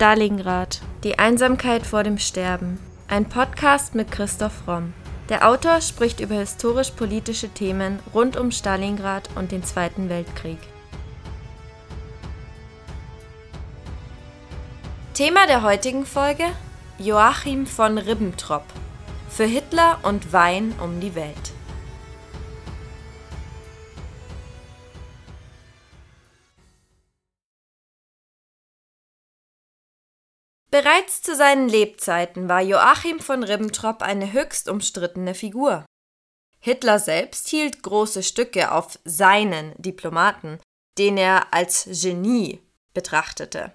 Stalingrad. Die Einsamkeit vor dem Sterben. Ein Podcast mit Christoph Romm. Der Autor spricht über historisch-politische Themen rund um Stalingrad und den Zweiten Weltkrieg. Thema der heutigen Folge: Joachim von Ribbentrop. Für Hitler und Wein um die Welt. Bereits zu seinen Lebzeiten war Joachim von Ribbentrop eine höchst umstrittene Figur. Hitler selbst hielt große Stücke auf seinen Diplomaten, den er als Genie betrachtete.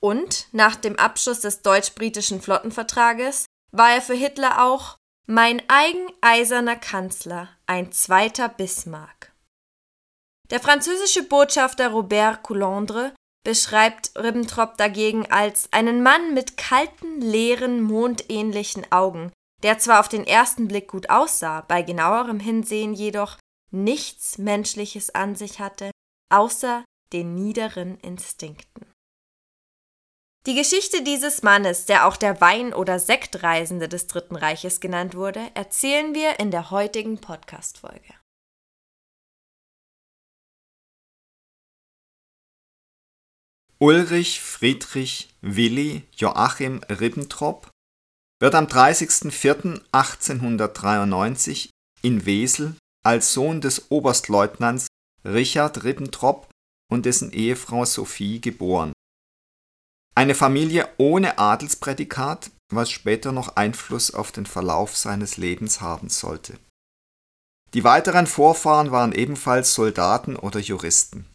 Und nach dem Abschluss des deutsch-britischen Flottenvertrages war er für Hitler auch mein eigeneiserner Kanzler, ein zweiter Bismarck. Der französische Botschafter Robert Coulondre beschreibt Ribbentrop dagegen als einen Mann mit kalten, leeren, mondähnlichen Augen, der zwar auf den ersten Blick gut aussah, bei genauerem Hinsehen jedoch nichts Menschliches an sich hatte, außer den niederen Instinkten. Die Geschichte dieses Mannes, der auch der Wein- oder Sektreisende des Dritten Reiches genannt wurde, erzählen wir in der heutigen Podcast-Folge. Ulrich Friedrich Willi Joachim Ribbentrop wird am 30.04.1893 in Wesel als Sohn des Oberstleutnants Richard Ribbentrop und dessen Ehefrau Sophie geboren. Eine Familie ohne Adelsprädikat, was später noch Einfluss auf den Verlauf seines Lebens haben sollte. Die weiteren Vorfahren waren ebenfalls Soldaten oder Juristen.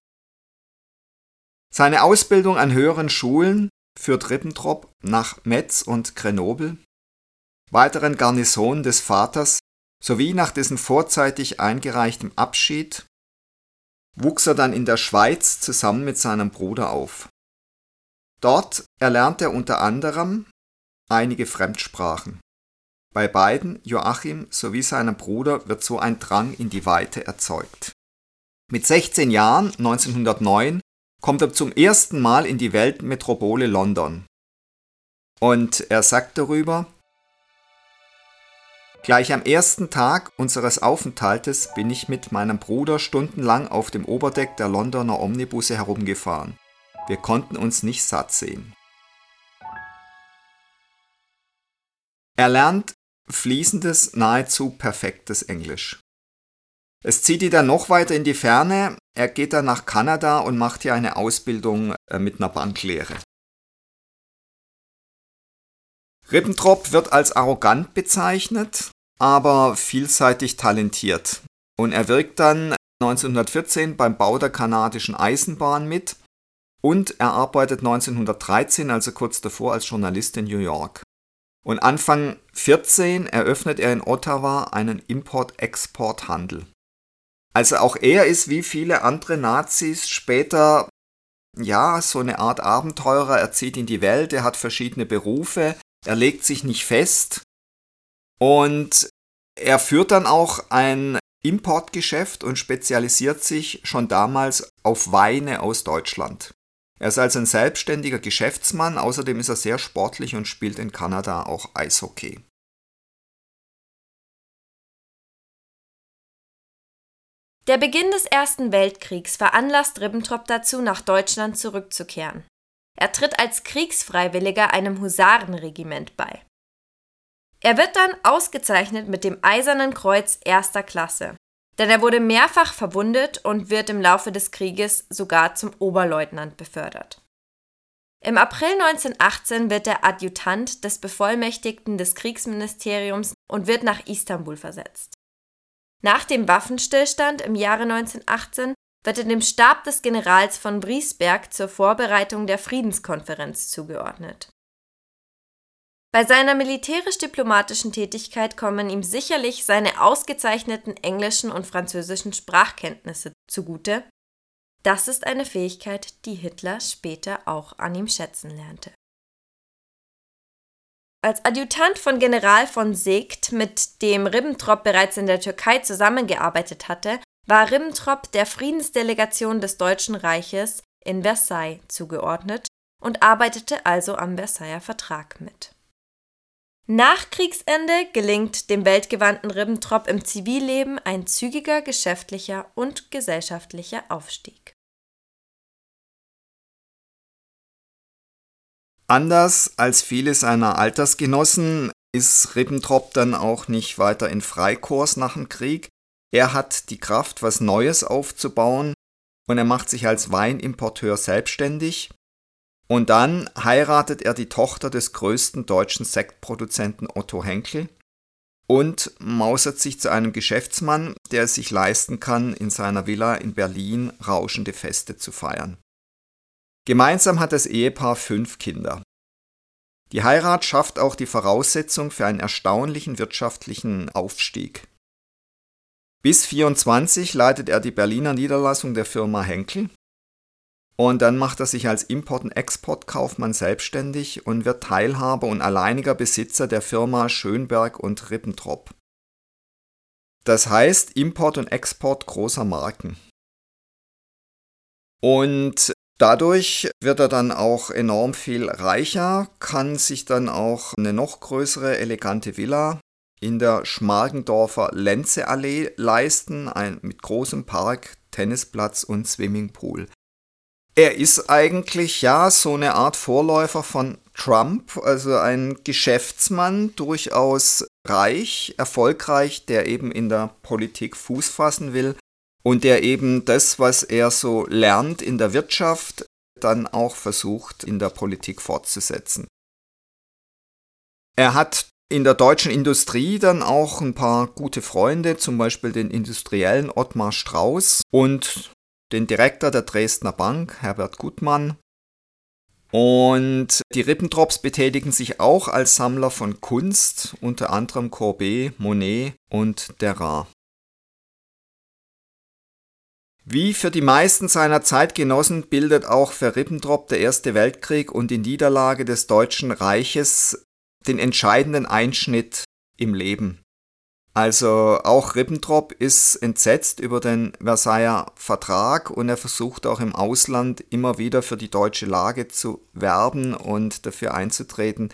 Seine Ausbildung an höheren Schulen führt Ribbentrop nach Metz und Grenoble, weiteren Garnisonen des Vaters sowie nach dessen vorzeitig eingereichtem Abschied wuchs er dann in der Schweiz zusammen mit seinem Bruder auf. Dort erlernte er unter anderem einige Fremdsprachen. Bei beiden, Joachim sowie seinem Bruder, wird so ein Drang in die Weite erzeugt. Mit 16 Jahren, 1909, kommt er zum ersten Mal in die Weltmetropole London. Und er sagt darüber, Gleich am ersten Tag unseres Aufenthaltes bin ich mit meinem Bruder stundenlang auf dem Oberdeck der Londoner Omnibusse herumgefahren. Wir konnten uns nicht satt sehen. Er lernt fließendes, nahezu perfektes Englisch. Es zieht ihn dann noch weiter in die Ferne. Er geht dann nach Kanada und macht hier eine Ausbildung äh, mit einer Banklehre. Ribbentrop wird als arrogant bezeichnet, aber vielseitig talentiert. Und er wirkt dann 1914 beim Bau der kanadischen Eisenbahn mit und er arbeitet 1913, also kurz davor, als Journalist in New York. Und Anfang 14 eröffnet er in Ottawa einen Import-Export-Handel. Also auch er ist wie viele andere Nazis später ja so eine Art Abenteurer. Er zieht in die Welt, er hat verschiedene Berufe, er legt sich nicht fest und er führt dann auch ein Importgeschäft und spezialisiert sich schon damals auf Weine aus Deutschland. Er ist also ein selbstständiger Geschäftsmann, außerdem ist er sehr sportlich und spielt in Kanada auch Eishockey. Der Beginn des Ersten Weltkriegs veranlasst Ribbentrop dazu, nach Deutschland zurückzukehren. Er tritt als Kriegsfreiwilliger einem Husarenregiment bei. Er wird dann ausgezeichnet mit dem Eisernen Kreuz erster Klasse, denn er wurde mehrfach verwundet und wird im Laufe des Krieges sogar zum Oberleutnant befördert. Im April 1918 wird er Adjutant des Bevollmächtigten des Kriegsministeriums und wird nach Istanbul versetzt. Nach dem Waffenstillstand im Jahre 1918 wird er dem Stab des Generals von Briesberg zur Vorbereitung der Friedenskonferenz zugeordnet. Bei seiner militärisch-diplomatischen Tätigkeit kommen ihm sicherlich seine ausgezeichneten englischen und französischen Sprachkenntnisse zugute. Das ist eine Fähigkeit, die Hitler später auch an ihm schätzen lernte. Als Adjutant von General von Segt, mit dem Ribbentrop bereits in der Türkei zusammengearbeitet hatte, war Ribbentrop der Friedensdelegation des Deutschen Reiches in Versailles zugeordnet und arbeitete also am Versailler Vertrag mit. Nach Kriegsende gelingt dem weltgewandten Ribbentrop im Zivilleben ein zügiger geschäftlicher und gesellschaftlicher Aufstieg. Anders als viele seiner Altersgenossen ist Ribbentrop dann auch nicht weiter in Freikurs nach dem Krieg. Er hat die Kraft, was Neues aufzubauen und er macht sich als Weinimporteur selbstständig und dann heiratet er die Tochter des größten deutschen Sektproduzenten Otto Henkel und mausert sich zu einem Geschäftsmann, der es sich leisten kann, in seiner Villa in Berlin rauschende Feste zu feiern. Gemeinsam hat das Ehepaar fünf Kinder. Die Heirat schafft auch die Voraussetzung für einen erstaunlichen wirtschaftlichen Aufstieg. Bis 24 leitet er die Berliner Niederlassung der Firma Henkel und dann macht er sich als Import- und Exportkaufmann selbstständig und wird Teilhaber und alleiniger Besitzer der Firma Schönberg und Rippentrop. Das heißt Import und Export großer Marken. Und dadurch wird er dann auch enorm viel reicher, kann sich dann auch eine noch größere, elegante Villa in der Schmargendorfer Lenzeallee leisten, ein, mit großem Park, Tennisplatz und Swimmingpool. Er ist eigentlich ja so eine Art Vorläufer von Trump, also ein Geschäftsmann, durchaus reich, erfolgreich, der eben in der Politik Fuß fassen will und der eben das, was er so lernt in der Wirtschaft, dann auch versucht in der Politik fortzusetzen. Er hat in der deutschen Industrie dann auch ein paar gute Freunde, zum Beispiel den Industriellen Ottmar Strauß und den Direktor der Dresdner Bank, Herbert Gutmann. Und die Rippentrops betätigen sich auch als Sammler von Kunst, unter anderem Courbet, Monet und Derain. Wie für die meisten seiner Zeitgenossen bildet auch für Ribbentrop der Erste Weltkrieg und die Niederlage des Deutschen Reiches den entscheidenden Einschnitt im Leben. Also auch Ribbentrop ist entsetzt über den Versailler Vertrag und er versucht auch im Ausland immer wieder für die deutsche Lage zu werben und dafür einzutreten,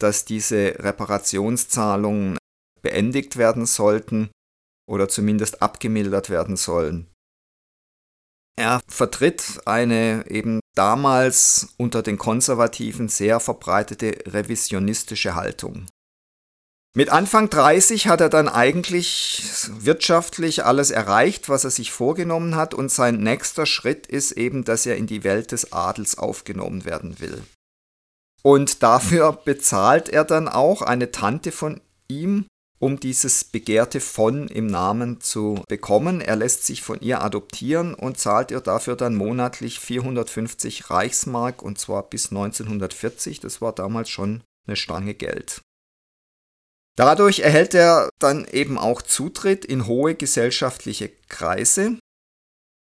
dass diese Reparationszahlungen beendigt werden sollten oder zumindest abgemildert werden sollen. Er vertritt eine eben damals unter den Konservativen sehr verbreitete revisionistische Haltung. Mit Anfang 30 hat er dann eigentlich wirtschaftlich alles erreicht, was er sich vorgenommen hat und sein nächster Schritt ist eben, dass er in die Welt des Adels aufgenommen werden will. Und dafür bezahlt er dann auch eine Tante von ihm, um dieses begehrte von im Namen zu bekommen. Er lässt sich von ihr adoptieren und zahlt ihr dafür dann monatlich 450 Reichsmark und zwar bis 1940. Das war damals schon eine Stange Geld. Dadurch erhält er dann eben auch Zutritt in hohe gesellschaftliche Kreise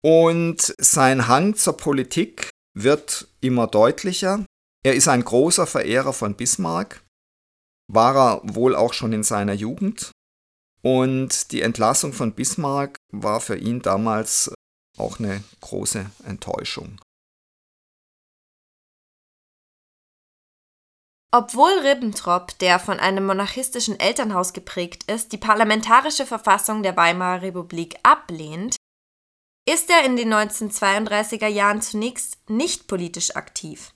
und sein Hang zur Politik wird immer deutlicher. Er ist ein großer Verehrer von Bismarck, war er wohl auch schon in seiner Jugend und die Entlassung von Bismarck war für ihn damals auch eine große Enttäuschung. Obwohl Ribbentrop, der von einem monarchistischen Elternhaus geprägt ist, die parlamentarische Verfassung der Weimarer Republik ablehnt, ist er in den 1932er Jahren zunächst nicht politisch aktiv.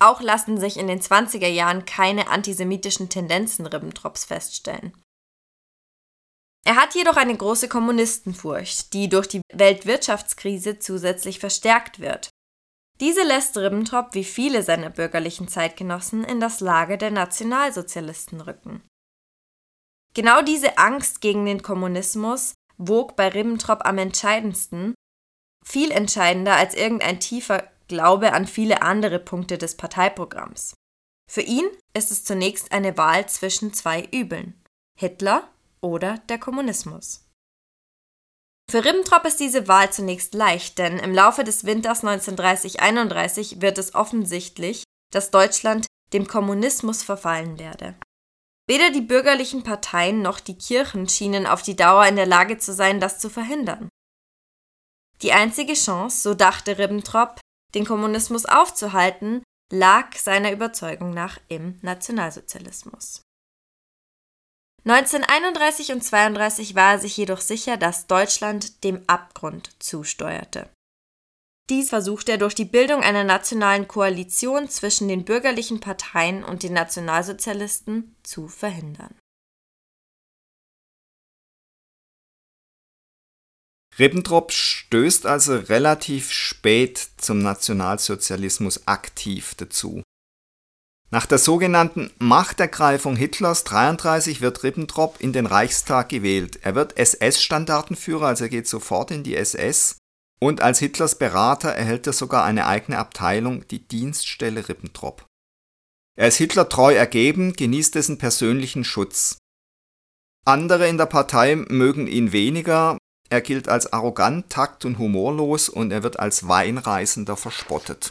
Auch lassen sich in den 20er Jahren keine antisemitischen Tendenzen Ribbentrops feststellen. Er hat jedoch eine große Kommunistenfurcht, die durch die Weltwirtschaftskrise zusätzlich verstärkt wird. Diese lässt Ribbentrop wie viele seiner bürgerlichen Zeitgenossen in das Lager der Nationalsozialisten rücken. Genau diese Angst gegen den Kommunismus wog bei Ribbentrop am entscheidendsten, viel entscheidender als irgendein tiefer Glaube an viele andere Punkte des Parteiprogramms. Für ihn ist es zunächst eine Wahl zwischen zwei Übeln Hitler oder der Kommunismus. Für Ribbentrop ist diese Wahl zunächst leicht, denn im Laufe des Winters 1930-31 wird es offensichtlich, dass Deutschland dem Kommunismus verfallen werde. Weder die bürgerlichen Parteien noch die Kirchen schienen auf die Dauer in der Lage zu sein, das zu verhindern. Die einzige Chance, so dachte Ribbentrop, den Kommunismus aufzuhalten, lag seiner Überzeugung nach im Nationalsozialismus. 1931 und 32 war er sich jedoch sicher, dass Deutschland dem Abgrund zusteuerte. Dies versuchte er durch die Bildung einer nationalen Koalition zwischen den bürgerlichen Parteien und den Nationalsozialisten zu verhindern. Ribbentrop stößt also relativ spät zum Nationalsozialismus aktiv dazu. Nach der sogenannten Machtergreifung Hitlers 33 wird Ribbentrop in den Reichstag gewählt. Er wird SS-Standartenführer, also er geht sofort in die SS. Und als Hitlers Berater erhält er sogar eine eigene Abteilung, die Dienststelle Ribbentrop. Er ist Hitler treu ergeben, genießt dessen persönlichen Schutz. Andere in der Partei mögen ihn weniger, er gilt als arrogant, takt und humorlos und er wird als Weinreisender verspottet.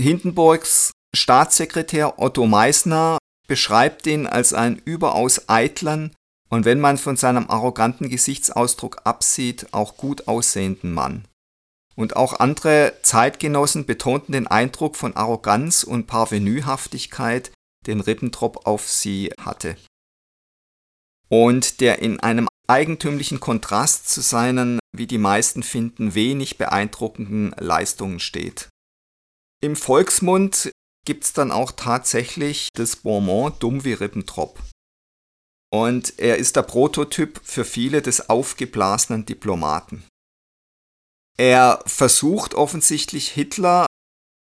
Hindenburgs Staatssekretär Otto Meissner beschreibt ihn als einen überaus eitlen und wenn man von seinem arroganten Gesichtsausdruck absieht, auch gut aussehenden Mann. Und auch andere Zeitgenossen betonten den Eindruck von Arroganz und Parvenühaftigkeit, den Ribbentrop auf sie hatte. Und der in einem eigentümlichen Kontrast zu seinen, wie die meisten finden, wenig beeindruckenden Leistungen steht. Im Volksmund gibt's dann auch tatsächlich das Bonbon dumm wie Ribbentrop. Und er ist der Prototyp für viele des aufgeblasenen Diplomaten. Er versucht offensichtlich Hitler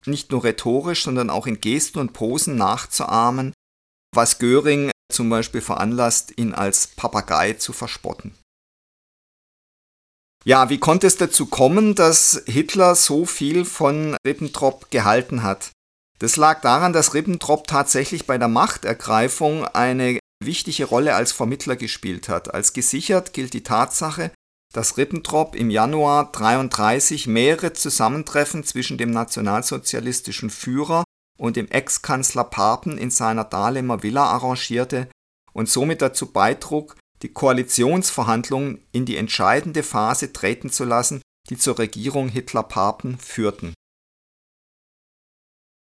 nicht nur rhetorisch, sondern auch in Gesten und Posen nachzuahmen, was Göring zum Beispiel veranlasst, ihn als Papagei zu verspotten. Ja, wie konnte es dazu kommen, dass Hitler so viel von Ribbentrop gehalten hat? Das lag daran, dass Ribbentrop tatsächlich bei der Machtergreifung eine wichtige Rolle als Vermittler gespielt hat. Als gesichert gilt die Tatsache, dass Ribbentrop im Januar 33 mehrere Zusammentreffen zwischen dem nationalsozialistischen Führer und dem Ex-Kanzler Papen in seiner Dahlemer Villa arrangierte und somit dazu beitrug, die Koalitionsverhandlungen in die entscheidende Phase treten zu lassen, die zur Regierung Hitler-Papen führten.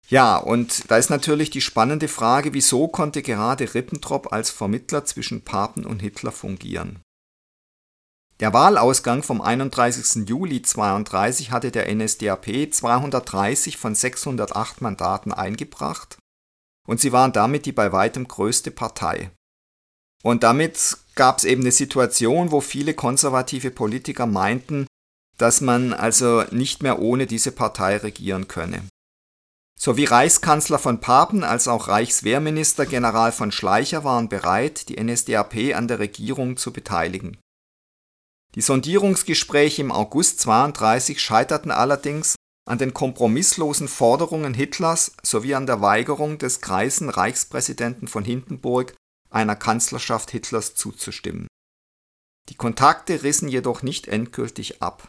Ja, und da ist natürlich die spannende Frage, wieso konnte gerade Ribbentrop als Vermittler zwischen Papen und Hitler fungieren? Der Wahlausgang vom 31. Juli 32 hatte der NSDAP 230 von 608 Mandaten eingebracht und sie waren damit die bei weitem größte Partei. Und damit gab es eben eine Situation, wo viele konservative Politiker meinten, dass man also nicht mehr ohne diese Partei regieren könne. Sowie Reichskanzler von Papen als auch Reichswehrminister General von Schleicher waren bereit, die NSDAP an der Regierung zu beteiligen. Die Sondierungsgespräche im August 32 scheiterten allerdings an den kompromisslosen Forderungen Hitlers sowie an der Weigerung des greisen Reichspräsidenten von Hindenburg, einer Kanzlerschaft Hitlers zuzustimmen. Die Kontakte rissen jedoch nicht endgültig ab.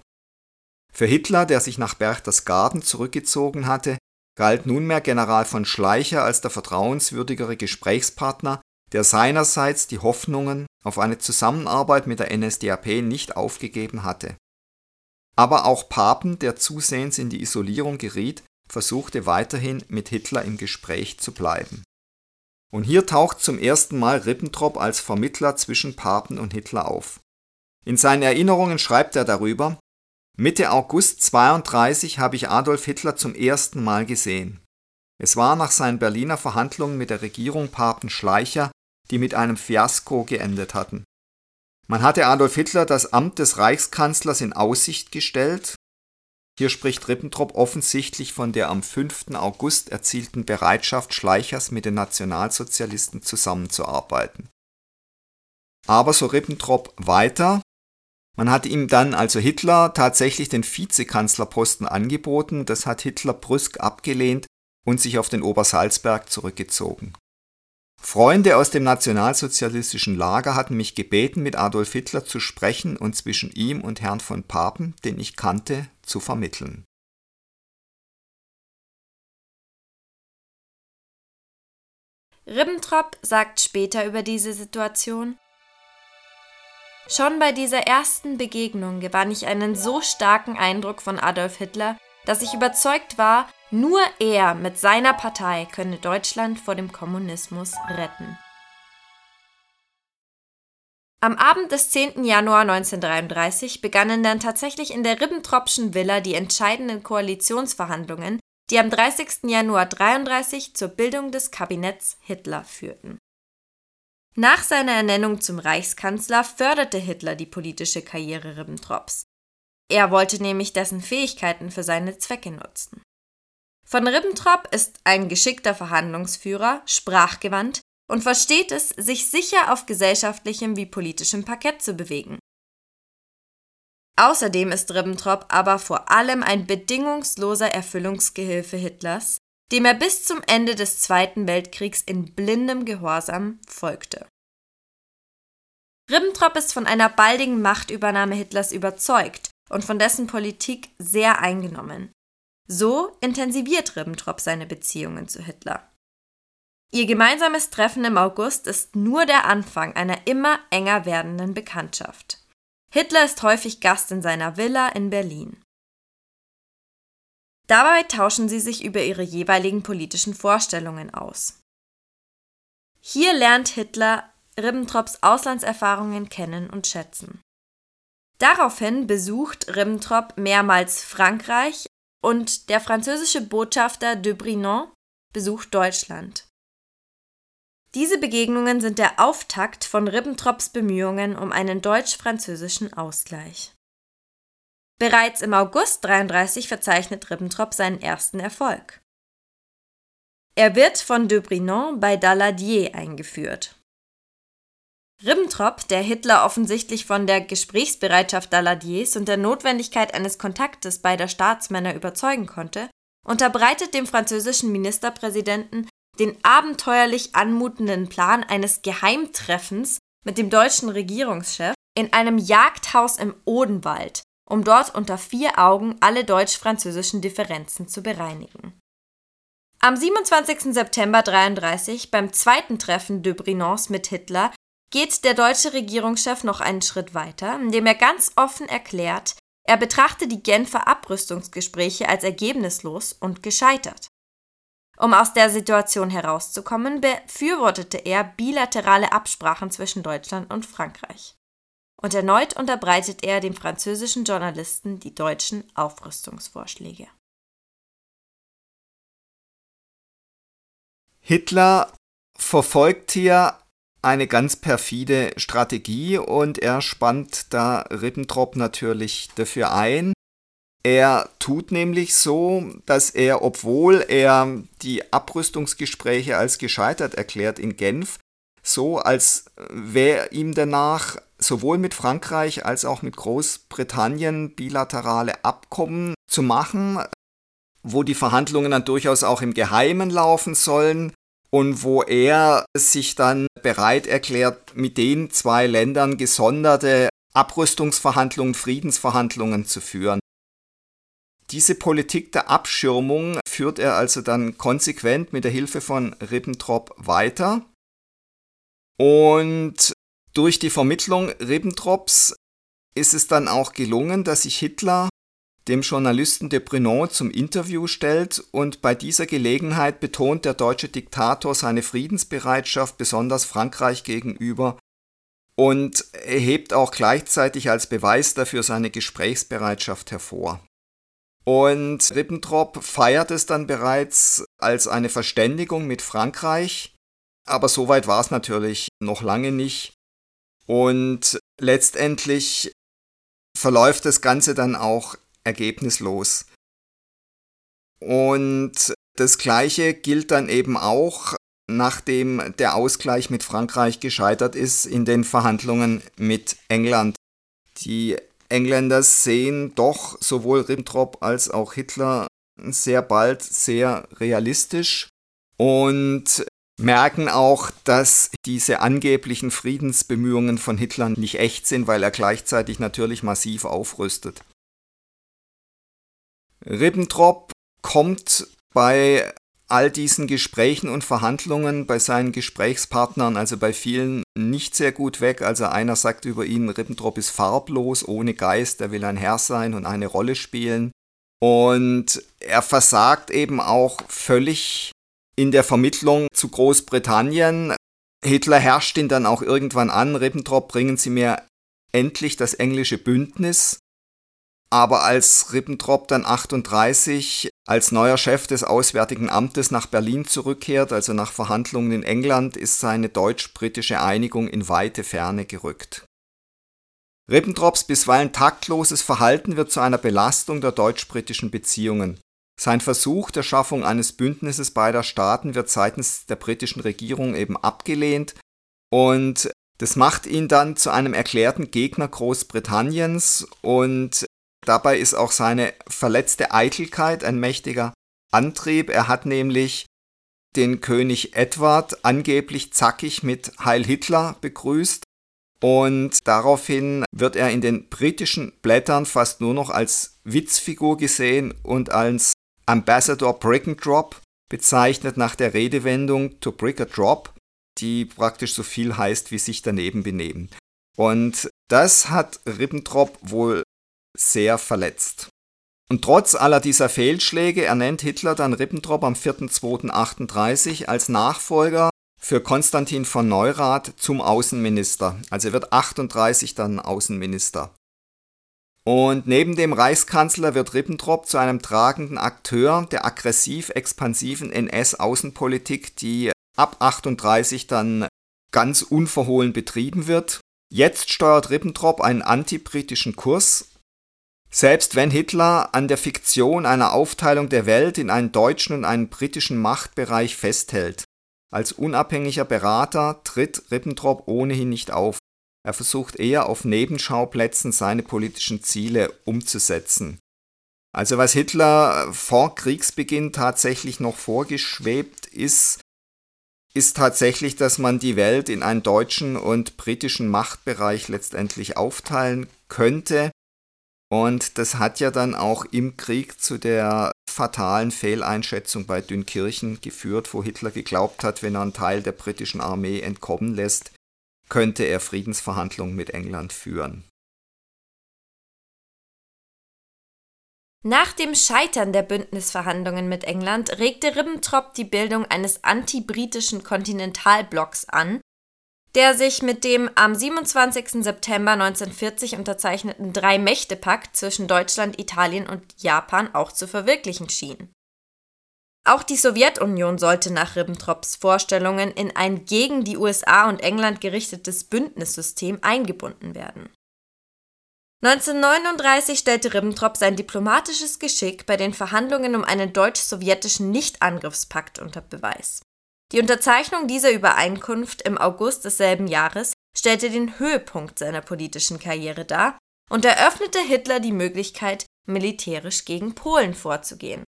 Für Hitler, der sich nach Berchtesgaden zurückgezogen hatte, galt nunmehr General von Schleicher als der vertrauenswürdigere Gesprächspartner, der seinerseits die Hoffnungen auf eine Zusammenarbeit mit der NSDAP nicht aufgegeben hatte. Aber auch Papen, der zusehends in die Isolierung geriet, versuchte weiterhin mit Hitler im Gespräch zu bleiben. Und hier taucht zum ersten Mal Ribbentrop als Vermittler zwischen Papen und Hitler auf. In seinen Erinnerungen schreibt er darüber, Mitte August 32 habe ich Adolf Hitler zum ersten Mal gesehen. Es war nach seinen Berliner Verhandlungen mit der Regierung Papen Schleicher die mit einem Fiasko geendet hatten. Man hatte Adolf Hitler das Amt des Reichskanzlers in Aussicht gestellt. Hier spricht Ribbentrop offensichtlich von der am 5. August erzielten Bereitschaft Schleichers mit den Nationalsozialisten zusammenzuarbeiten. Aber so Ribbentrop weiter, man hat ihm dann also Hitler tatsächlich den Vizekanzlerposten angeboten, das hat Hitler brüsk abgelehnt und sich auf den Obersalzberg zurückgezogen. Freunde aus dem nationalsozialistischen Lager hatten mich gebeten, mit Adolf Hitler zu sprechen und zwischen ihm und Herrn von Papen, den ich kannte, zu vermitteln. Ribbentrop sagt später über diese Situation Schon bei dieser ersten Begegnung gewann ich einen so starken Eindruck von Adolf Hitler, das ich überzeugt war, nur er mit seiner Partei könne Deutschland vor dem Kommunismus retten. Am Abend des 10. Januar 1933 begannen dann tatsächlich in der Ribbentropschen Villa die entscheidenden Koalitionsverhandlungen, die am 30. Januar 1933 zur Bildung des Kabinetts Hitler führten. Nach seiner Ernennung zum Reichskanzler förderte Hitler die politische Karriere Ribbentrops. Er wollte nämlich dessen Fähigkeiten für seine Zwecke nutzen. Von Ribbentrop ist ein geschickter Verhandlungsführer, sprachgewandt und versteht es, sich sicher auf gesellschaftlichem wie politischem Parkett zu bewegen. Außerdem ist Ribbentrop aber vor allem ein bedingungsloser Erfüllungsgehilfe Hitlers, dem er bis zum Ende des Zweiten Weltkriegs in blindem Gehorsam folgte. Ribbentrop ist von einer baldigen Machtübernahme Hitlers überzeugt und von dessen Politik sehr eingenommen. So intensiviert Ribbentrop seine Beziehungen zu Hitler. Ihr gemeinsames Treffen im August ist nur der Anfang einer immer enger werdenden Bekanntschaft. Hitler ist häufig Gast in seiner Villa in Berlin. Dabei tauschen sie sich über ihre jeweiligen politischen Vorstellungen aus. Hier lernt Hitler Ribbentrops Auslandserfahrungen kennen und schätzen. Daraufhin besucht Ribbentrop mehrmals Frankreich und der französische Botschafter de Brinon besucht Deutschland. Diese Begegnungen sind der Auftakt von Ribbentrops Bemühungen um einen deutsch-französischen Ausgleich. Bereits im August 33 verzeichnet Ribbentrop seinen ersten Erfolg. Er wird von de Brinon bei Daladier eingeführt. Ribbentrop, der Hitler offensichtlich von der Gesprächsbereitschaft Daladiers und der Notwendigkeit eines Kontaktes beider Staatsmänner überzeugen konnte, unterbreitet dem französischen Ministerpräsidenten den abenteuerlich anmutenden Plan eines Geheimtreffens mit dem deutschen Regierungschef in einem Jagdhaus im Odenwald, um dort unter vier Augen alle deutsch-französischen Differenzen zu bereinigen. Am 27. September 1933, beim zweiten Treffen de Brinons mit Hitler, geht der deutsche Regierungschef noch einen Schritt weiter, indem er ganz offen erklärt, er betrachte die Genfer Abrüstungsgespräche als ergebnislos und gescheitert. Um aus der Situation herauszukommen, befürwortete er bilaterale Absprachen zwischen Deutschland und Frankreich. Und erneut unterbreitet er dem französischen Journalisten die deutschen Aufrüstungsvorschläge. Hitler verfolgt hier eine ganz perfide Strategie und er spannt da Ribbentrop natürlich dafür ein, er tut nämlich so, dass er, obwohl er die Abrüstungsgespräche als gescheitert erklärt in Genf, so als wäre ihm danach sowohl mit Frankreich als auch mit Großbritannien bilaterale Abkommen zu machen, wo die Verhandlungen dann durchaus auch im Geheimen laufen sollen und wo er sich dann bereit erklärt, mit den zwei Ländern gesonderte Abrüstungsverhandlungen, Friedensverhandlungen zu führen. Diese Politik der Abschirmung führt er also dann konsequent mit der Hilfe von Ribbentrop weiter. Und durch die Vermittlung Ribbentrops ist es dann auch gelungen, dass sich Hitler dem Journalisten de Brinon zum Interview stellt und bei dieser Gelegenheit betont der deutsche Diktator seine Friedensbereitschaft besonders Frankreich gegenüber und erhebt auch gleichzeitig als Beweis dafür seine Gesprächsbereitschaft hervor. Und Ribbentrop feiert es dann bereits als eine Verständigung mit Frankreich, aber so weit war es natürlich noch lange nicht. Und letztendlich verläuft das Ganze dann auch ergebnislos. Und das Gleiche gilt dann eben auch, nachdem der Ausgleich mit Frankreich gescheitert ist in den Verhandlungen mit England. Die Engländer sehen doch sowohl Ribbentrop als auch Hitler sehr bald sehr realistisch und merken auch, dass diese angeblichen Friedensbemühungen von Hitler nicht echt sind, weil er gleichzeitig natürlich massiv aufrüstet. Ribbentrop kommt bei all diesen Gesprächen und Verhandlungen bei seinen Gesprächspartnern, also bei vielen, nicht sehr gut weg. Also einer sagt über ihn, Ribbentrop ist farblos, ohne Geist, er will ein Herr sein und eine Rolle spielen. Und er versagt eben auch völlig in der Vermittlung zu Großbritannien. Hitler herrscht ihn dann auch irgendwann an, Ribbentrop, bringen Sie mir endlich das englische Bündnis. Aber als Ribbentrop dann 38 als neuer Chef des Auswärtigen Amtes nach Berlin zurückkehrt, also nach Verhandlungen in England, ist seine deutsch-britische Einigung in weite Ferne gerückt. Ribbentrops bisweilen taktloses Verhalten wird zu einer Belastung der deutsch-britischen Beziehungen. Sein Versuch der Schaffung eines Bündnisses beider Staaten wird seitens der britischen Regierung eben abgelehnt und das macht ihn dann zu einem erklärten Gegner Großbritanniens und dabei ist auch seine verletzte Eitelkeit ein mächtiger Antrieb. Er hat nämlich den König Edward angeblich zackig mit Heil Hitler begrüßt und daraufhin wird er in den britischen Blättern fast nur noch als Witzfigur gesehen und als Ambassador Brickendrop bezeichnet nach der Redewendung to brick a drop, die praktisch so viel heißt wie sich daneben benehmen. Und das hat Ribbentrop wohl sehr verletzt. Und trotz aller dieser Fehlschläge ernennt Hitler dann Ribbentrop am 4.2.38 als Nachfolger für Konstantin von Neurath zum Außenminister. Also er wird 38 dann Außenminister. Und neben dem Reichskanzler wird Ribbentrop zu einem tragenden Akteur der aggressiv-expansiven NS-Außenpolitik, die ab 38 dann ganz unverhohlen betrieben wird. Jetzt steuert Ribbentrop einen antibritischen Kurs. Selbst wenn Hitler an der Fiktion einer Aufteilung der Welt in einen deutschen und einen britischen Machtbereich festhält, als unabhängiger Berater tritt Ribbentrop ohnehin nicht auf. Er versucht eher auf Nebenschauplätzen seine politischen Ziele umzusetzen. Also was Hitler vor Kriegsbeginn tatsächlich noch vorgeschwebt ist, ist tatsächlich, dass man die Welt in einen deutschen und britischen Machtbereich letztendlich aufteilen könnte. Und das hat ja dann auch im Krieg zu der fatalen Fehleinschätzung bei Dünkirchen geführt, wo Hitler geglaubt hat, wenn er einen Teil der britischen Armee entkommen lässt, könnte er Friedensverhandlungen mit England führen. Nach dem Scheitern der Bündnisverhandlungen mit England regte Ribbentrop die Bildung eines antibritischen Kontinentalblocks an, der sich mit dem am 27. September 1940 unterzeichneten Drei-Mächte-Pakt zwischen Deutschland, Italien und Japan auch zu verwirklichen schien. Auch die Sowjetunion sollte nach Ribbentrops Vorstellungen in ein gegen die USA und England gerichtetes Bündnissystem eingebunden werden. 1939 stellte Ribbentrop sein diplomatisches Geschick bei den Verhandlungen um einen deutsch-sowjetischen Nichtangriffspakt unter Beweis. Die Unterzeichnung dieser Übereinkunft im August desselben Jahres stellte den Höhepunkt seiner politischen Karriere dar und eröffnete Hitler die Möglichkeit, militärisch gegen Polen vorzugehen.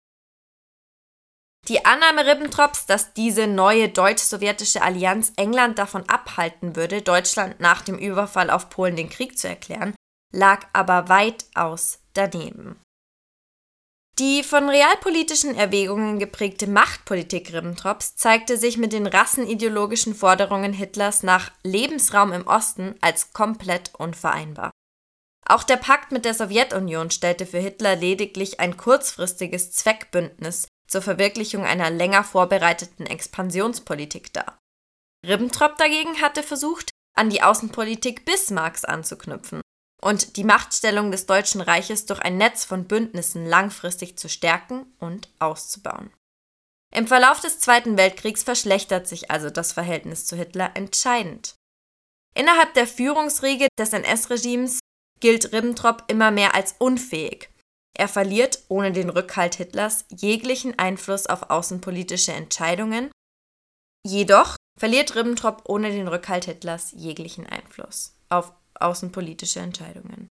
Die Annahme Ribbentrops, dass diese neue deutsch-sowjetische Allianz England davon abhalten würde, Deutschland nach dem Überfall auf Polen den Krieg zu erklären, lag aber weitaus daneben. Die von realpolitischen Erwägungen geprägte Machtpolitik Ribbentrops zeigte sich mit den rassenideologischen Forderungen Hitlers nach Lebensraum im Osten als komplett unvereinbar. Auch der Pakt mit der Sowjetunion stellte für Hitler lediglich ein kurzfristiges Zweckbündnis zur Verwirklichung einer länger vorbereiteten Expansionspolitik dar. Ribbentrop dagegen hatte versucht, an die Außenpolitik Bismarcks anzuknüpfen und die Machtstellung des Deutschen Reiches durch ein Netz von Bündnissen langfristig zu stärken und auszubauen. Im Verlauf des Zweiten Weltkriegs verschlechtert sich also das Verhältnis zu Hitler entscheidend. Innerhalb der Führungsriege des NS-Regimes gilt Ribbentrop immer mehr als unfähig. Er verliert ohne den Rückhalt Hitlers jeglichen Einfluss auf außenpolitische Entscheidungen. Jedoch verliert Ribbentrop ohne den Rückhalt Hitlers jeglichen Einfluss auf außenpolitische Entscheidungen.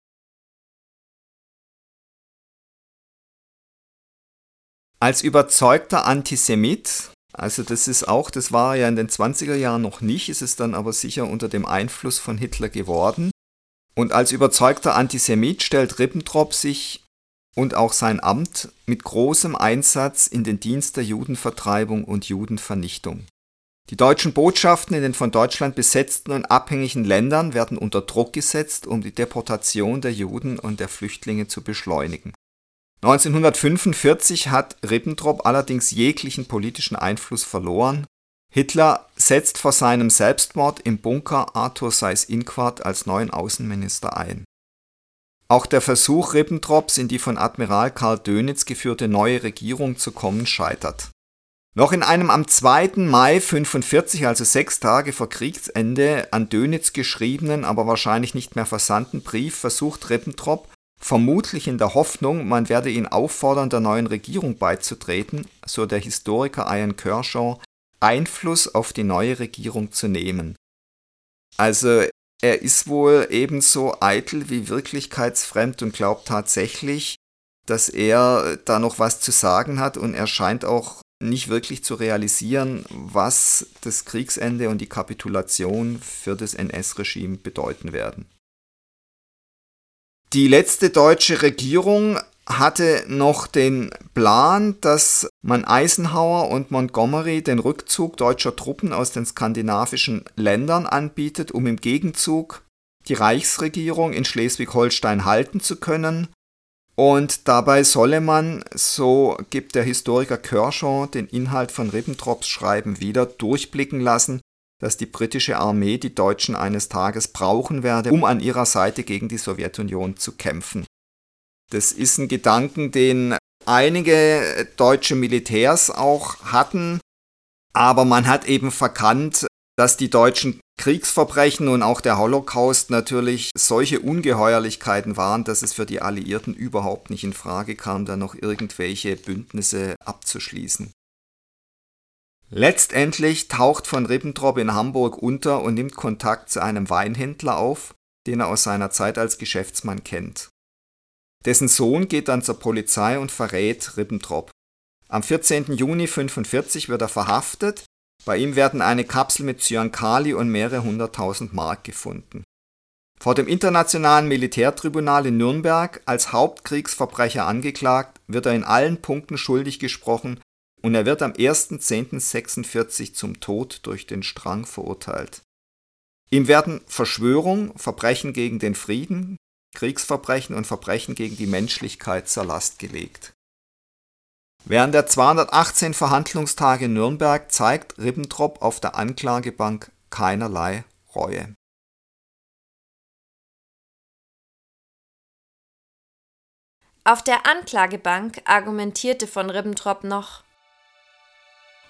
Als überzeugter Antisemit, also das ist auch, das war ja in den 20er Jahren noch nicht, ist es dann aber sicher unter dem Einfluss von Hitler geworden. Und als überzeugter Antisemit stellt Ribbentrop sich und auch sein Amt mit großem Einsatz in den Dienst der Judenvertreibung und Judenvernichtung. Die deutschen Botschaften in den von Deutschland besetzten und abhängigen Ländern werden unter Druck gesetzt, um die Deportation der Juden und der Flüchtlinge zu beschleunigen. 1945 hat Ribbentrop allerdings jeglichen politischen Einfluss verloren. Hitler setzt vor seinem Selbstmord im Bunker Arthur Seyß-Inquart als neuen Außenminister ein. Auch der Versuch Ribbentrops in die von Admiral Karl Dönitz geführte neue Regierung zu kommen scheitert. Noch in einem am 2. Mai 1945, also sechs Tage vor Kriegsende, an Dönitz geschriebenen, aber wahrscheinlich nicht mehr versandten Brief versucht Ribbentrop, vermutlich in der Hoffnung, man werde ihn auffordern, der neuen Regierung beizutreten, so der Historiker Ian Kershaw, Einfluss auf die neue Regierung zu nehmen. Also er ist wohl ebenso eitel wie wirklichkeitsfremd und glaubt tatsächlich, dass er da noch was zu sagen hat und er scheint auch nicht wirklich zu realisieren, was das Kriegsende und die Kapitulation für das NS-Regime bedeuten werden. Die letzte deutsche Regierung hatte noch den Plan, dass man Eisenhower und Montgomery den Rückzug deutscher Truppen aus den skandinavischen Ländern anbietet, um im Gegenzug die Reichsregierung in Schleswig-Holstein halten zu können und dabei solle man, so gibt der Historiker Kershaw den Inhalt von Ribbentrops Schreiben wieder, durchblicken lassen, dass die britische Armee die Deutschen eines Tages brauchen werde, um an ihrer Seite gegen die Sowjetunion zu kämpfen. Das ist ein Gedanken, den einige deutsche Militärs auch hatten, aber man hat eben verkannt, dass die Deutschen Kriegsverbrechen und auch der Holocaust natürlich solche Ungeheuerlichkeiten waren, dass es für die Alliierten überhaupt nicht in Frage kam, da noch irgendwelche Bündnisse abzuschließen. Letztendlich taucht von Ribbentrop in Hamburg unter und nimmt Kontakt zu einem Weinhändler auf, den er aus seiner Zeit als Geschäftsmann kennt. Dessen Sohn geht dann zur Polizei und verrät Ribbentrop. Am 14. Juni 1945 wird er verhaftet bei ihm werden eine Kapsel mit Cyankali und mehrere hunderttausend Mark gefunden. Vor dem Internationalen Militärtribunal in Nürnberg als Hauptkriegsverbrecher angeklagt, wird er in allen Punkten schuldig gesprochen und er wird am 1.10.46 zum Tod durch den Strang verurteilt. Ihm werden Verschwörung, Verbrechen gegen den Frieden, Kriegsverbrechen und Verbrechen gegen die Menschlichkeit zur Last gelegt Während der 218 Verhandlungstage in Nürnberg zeigt Ribbentrop auf der Anklagebank keinerlei Reue. Auf der Anklagebank argumentierte von Ribbentrop noch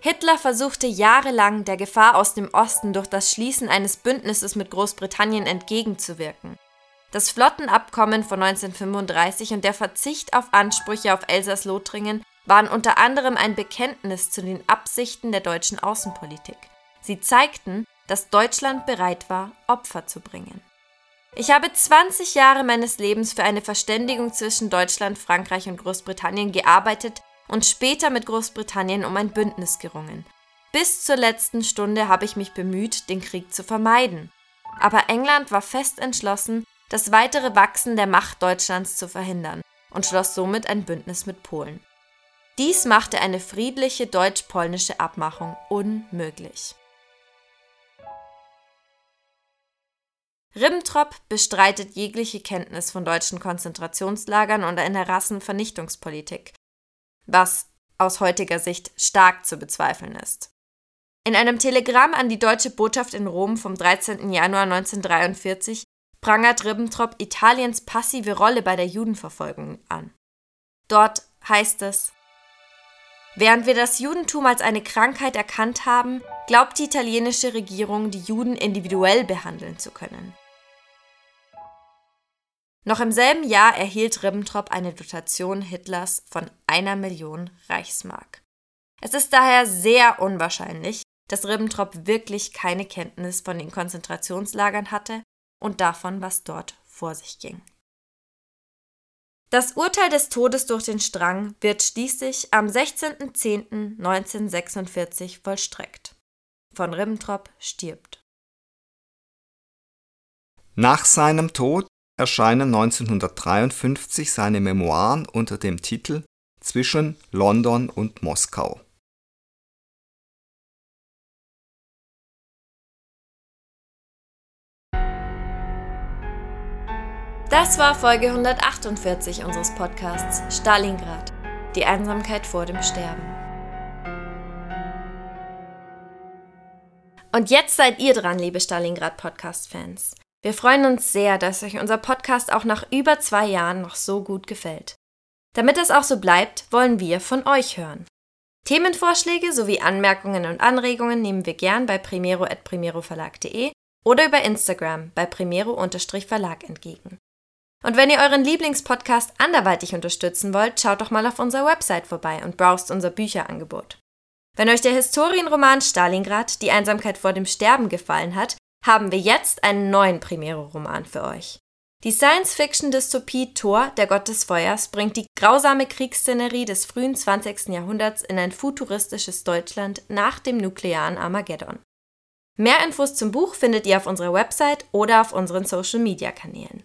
Hitler versuchte jahrelang der Gefahr aus dem Osten durch das Schließen eines Bündnisses mit Großbritannien entgegenzuwirken. Das Flottenabkommen von 1935 und der Verzicht auf Ansprüche auf Elsass-Lothringen waren unter anderem ein Bekenntnis zu den Absichten der deutschen Außenpolitik. Sie zeigten, dass Deutschland bereit war, Opfer zu bringen. Ich habe 20 Jahre meines Lebens für eine Verständigung zwischen Deutschland, Frankreich und Großbritannien gearbeitet und später mit Großbritannien um ein Bündnis gerungen. Bis zur letzten Stunde habe ich mich bemüht, den Krieg zu vermeiden. Aber England war fest entschlossen, das weitere Wachsen der Macht Deutschlands zu verhindern und schloss somit ein Bündnis mit Polen. Dies machte eine friedliche deutsch-polnische Abmachung unmöglich. Ribbentrop bestreitet jegliche Kenntnis von deutschen Konzentrationslagern und einer Rassenvernichtungspolitik, was aus heutiger Sicht stark zu bezweifeln ist. In einem Telegramm an die deutsche Botschaft in Rom vom 13. Januar 1943 prangert Ribbentrop Italiens passive Rolle bei der Judenverfolgung an. Dort heißt es, Während wir das Judentum als eine Krankheit erkannt haben, glaubt die italienische Regierung, die Juden individuell behandeln zu können. Noch im selben Jahr erhielt Ribbentrop eine Dotation Hitlers von einer Million Reichsmark. Es ist daher sehr unwahrscheinlich, dass Ribbentrop wirklich keine Kenntnis von den Konzentrationslagern hatte und davon, was dort vor sich ging. Das Urteil des Todes durch den Strang wird schließlich am 16.10.1946 vollstreckt. Von Ribbentrop stirbt. Nach seinem Tod erscheinen 1953 seine Memoiren unter dem Titel Zwischen London und Moskau. Das war Folge 148 unseres Podcasts Stalingrad. Die Einsamkeit vor dem Sterben. Und jetzt seid ihr dran, liebe Stalingrad Podcast-Fans. Wir freuen uns sehr, dass euch unser Podcast auch nach über zwei Jahren noch so gut gefällt. Damit es auch so bleibt, wollen wir von euch hören. Themenvorschläge sowie Anmerkungen und Anregungen nehmen wir gern bei primero.primeroverlag.de oder über Instagram bei primero-verlag entgegen. Und wenn ihr euren Lieblingspodcast anderweitig unterstützen wollt, schaut doch mal auf unserer Website vorbei und browst unser Bücherangebot. Wenn euch der Historienroman Stalingrad, die Einsamkeit vor dem Sterben gefallen hat, haben wir jetzt einen neuen Primero-Roman für euch. Die Science-Fiction-Dystopie Thor, der Gott des Feuers, bringt die grausame Kriegsszenerie des frühen 20. Jahrhunderts in ein futuristisches Deutschland nach dem nuklearen Armageddon. Mehr Infos zum Buch findet ihr auf unserer Website oder auf unseren Social-Media-Kanälen.